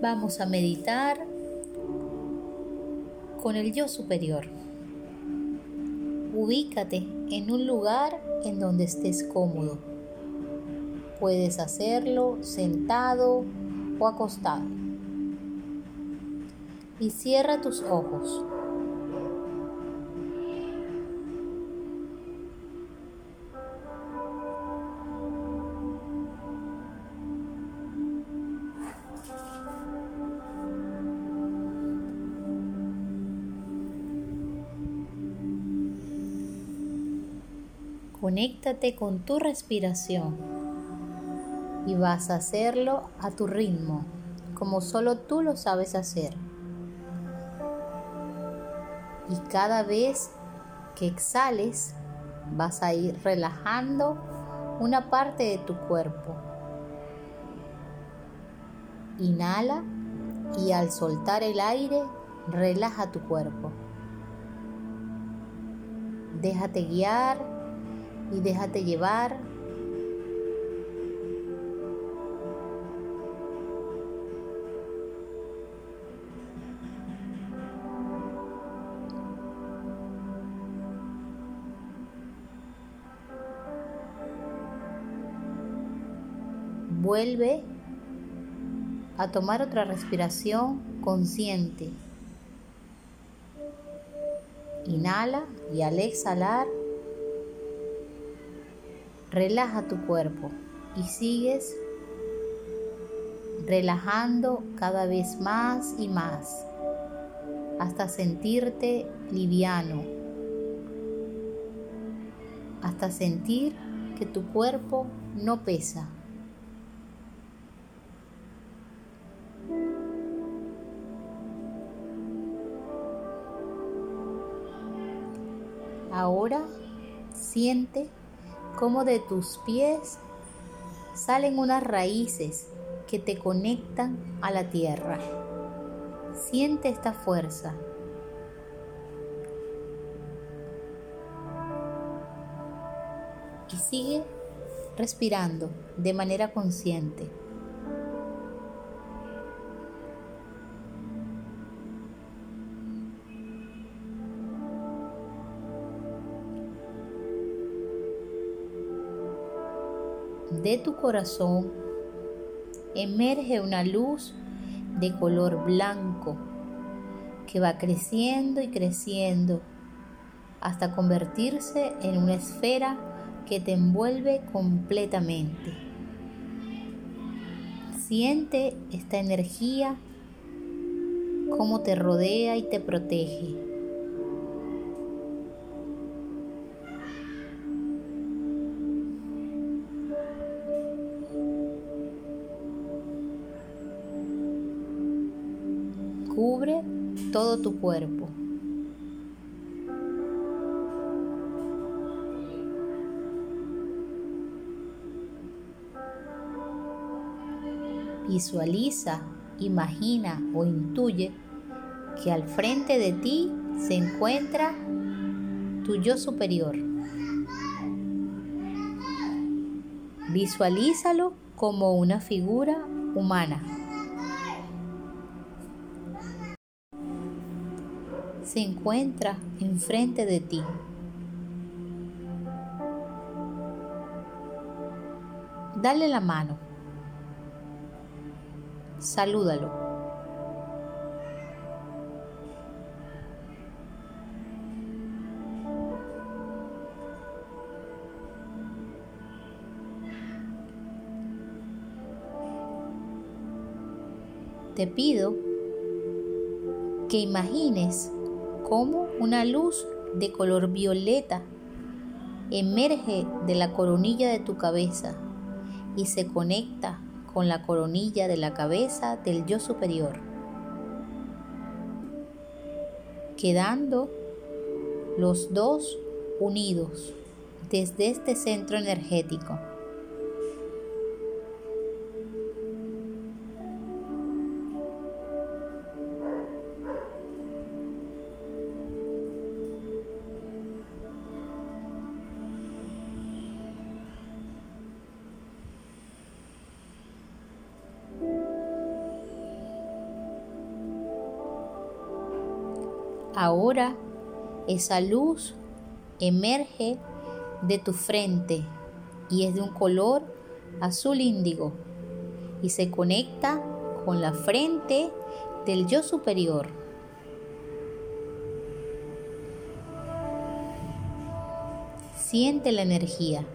vamos a meditar con el yo superior. Ubícate en un lugar en donde estés cómodo. Puedes hacerlo sentado o acostado. Y cierra tus ojos. Conéctate con tu respiración y vas a hacerlo a tu ritmo, como solo tú lo sabes hacer. Y cada vez que exhales, vas a ir relajando una parte de tu cuerpo. Inhala y al soltar el aire, relaja tu cuerpo. Déjate guiar y déjate llevar. Vuelve a tomar otra respiración consciente. Inhala y al exhalar Relaja tu cuerpo y sigues relajando cada vez más y más hasta sentirte liviano, hasta sentir que tu cuerpo no pesa. Ahora siente como de tus pies salen unas raíces que te conectan a la tierra. Siente esta fuerza. Y sigue respirando de manera consciente. De tu corazón emerge una luz de color blanco que va creciendo y creciendo hasta convertirse en una esfera que te envuelve completamente. Siente esta energía cómo te rodea y te protege. Todo tu cuerpo. Visualiza, imagina o intuye que al frente de ti se encuentra tu yo superior. Visualízalo como una figura humana. Se encuentra enfrente de ti. Dale la mano. Salúdalo. Te pido que imagines como una luz de color violeta emerge de la coronilla de tu cabeza y se conecta con la coronilla de la cabeza del yo superior, quedando los dos unidos desde este centro energético. Ahora esa luz emerge de tu frente y es de un color azul índigo y se conecta con la frente del yo superior. Siente la energía.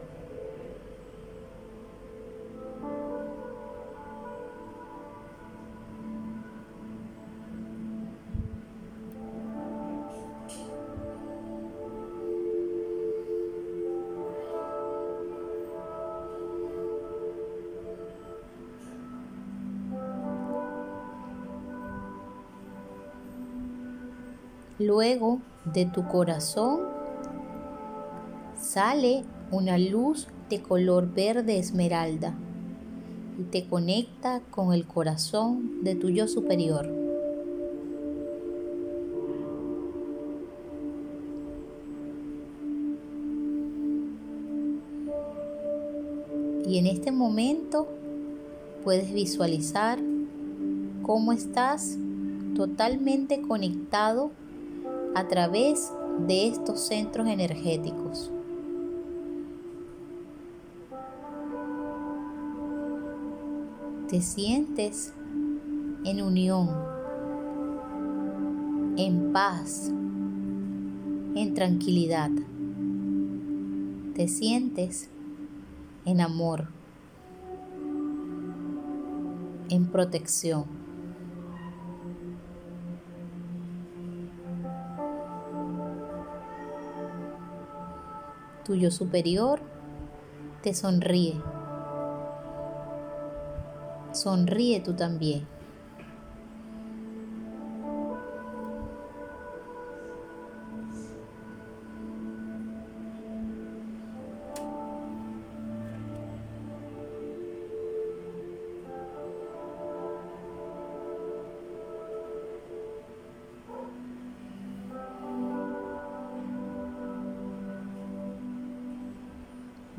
Luego de tu corazón sale una luz de color verde esmeralda y te conecta con el corazón de tu yo superior. Y en este momento puedes visualizar cómo estás totalmente conectado a través de estos centros energéticos. Te sientes en unión, en paz, en tranquilidad. Te sientes en amor, en protección. Tuyo superior te sonríe. Sonríe tú también.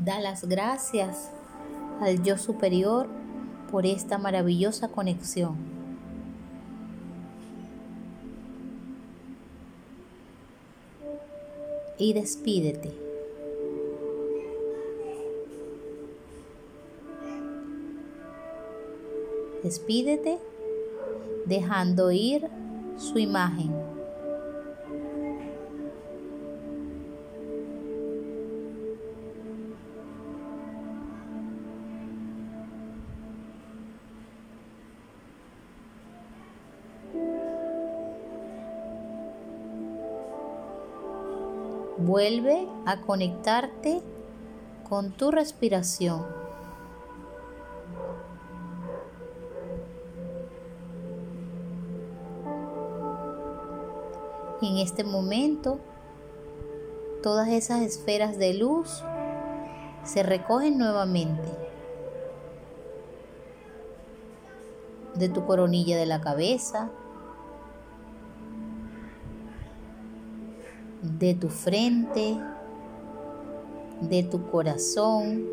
Da las gracias al yo superior por esta maravillosa conexión. Y despídete. Despídete dejando ir su imagen. Vuelve a conectarte con tu respiración. En este momento, todas esas esferas de luz se recogen nuevamente de tu coronilla de la cabeza, de tu frente, de tu corazón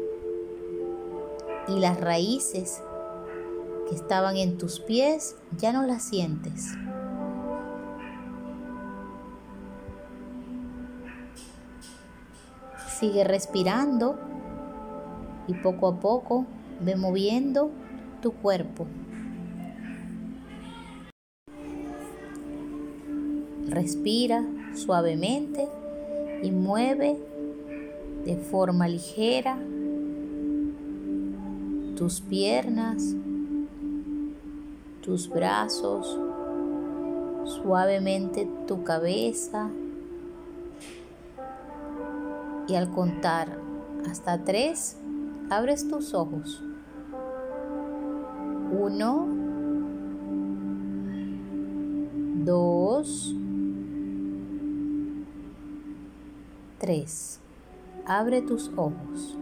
y las raíces que estaban en tus pies ya no las sientes. Sigue respirando y poco a poco ve moviendo tu cuerpo. Respira suavemente y mueve de forma ligera tus piernas, tus brazos, suavemente tu cabeza y al contar hasta tres abres tus ojos. Uno, dos, 3. Abre tus ojos.